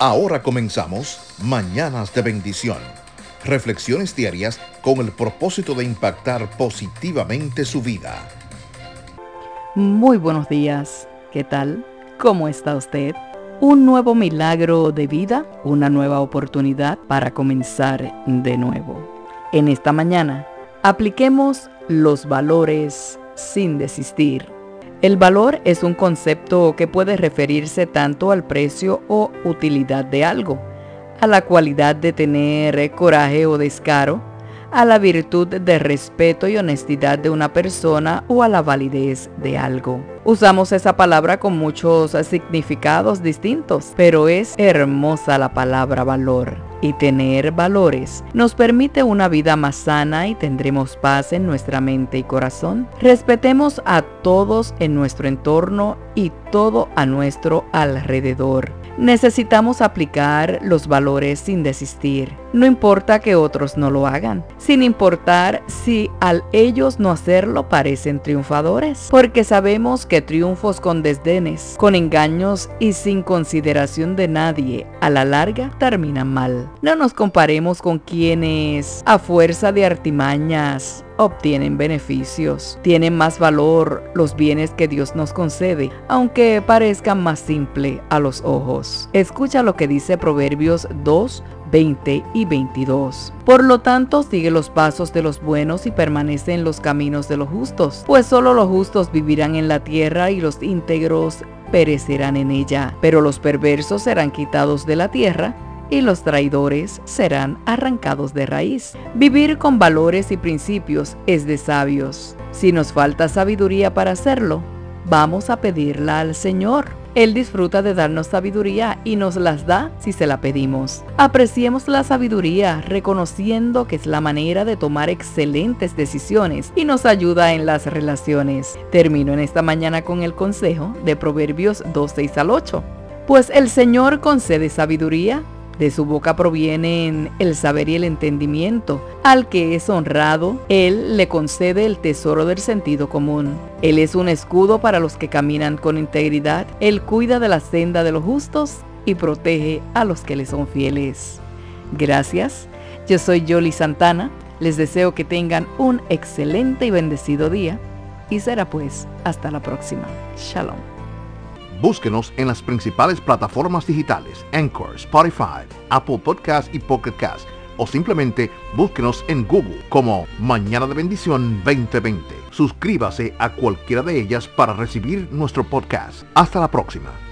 Ahora comenzamos Mañanas de Bendición. Reflexiones diarias con el propósito de impactar positivamente su vida. Muy buenos días. ¿Qué tal? ¿Cómo está usted? Un nuevo milagro de vida, una nueva oportunidad para comenzar de nuevo. En esta mañana, apliquemos los valores sin desistir el valor es un concepto que puede referirse tanto al precio o utilidad de algo, a la cualidad de tener coraje o descaro, a la virtud de respeto y honestidad de una persona o a la validez de algo. Usamos esa palabra con muchos significados distintos, pero es hermosa la palabra valor y tener valores nos permite una vida más sana y tendremos paz en nuestra mente y corazón. Respetemos a todos en nuestro entorno y todo a nuestro alrededor. Necesitamos aplicar los valores sin desistir. No importa que otros no lo hagan, sin importar si al ellos no hacerlo parecen triunfadores, porque sabemos que triunfos con desdenes, con engaños y sin consideración de nadie, a la larga terminan mal. No nos comparemos con quienes, a fuerza de artimañas, obtienen beneficios. Tienen más valor los bienes que Dios nos concede, aunque parezcan más simple a los ojos. Escucha lo que dice Proverbios 2, 20 y 22. Por lo tanto, sigue los pasos de los buenos y permanece en los caminos de los justos, pues solo los justos vivirán en la tierra y los íntegros perecerán en ella, pero los perversos serán quitados de la tierra y los traidores serán arrancados de raíz. Vivir con valores y principios es de sabios. Si nos falta sabiduría para hacerlo, vamos a pedirla al Señor. Él disfruta de darnos sabiduría y nos las da si se la pedimos. Apreciemos la sabiduría reconociendo que es la manera de tomar excelentes decisiones y nos ayuda en las relaciones. Termino en esta mañana con el consejo de Proverbios 2, 6 al 8. Pues el Señor concede sabiduría de su boca provienen el saber y el entendimiento. Al que es honrado, Él le concede el tesoro del sentido común. Él es un escudo para los que caminan con integridad. Él cuida de la senda de los justos y protege a los que le son fieles. Gracias. Yo soy Yoli Santana. Les deseo que tengan un excelente y bendecido día. Y será pues hasta la próxima. Shalom. Búsquenos en las principales plataformas digitales, Anchor, Spotify, Apple Podcast y Pocket Cast, o simplemente búsquenos en Google como Mañana de Bendición 2020. Suscríbase a cualquiera de ellas para recibir nuestro podcast. Hasta la próxima.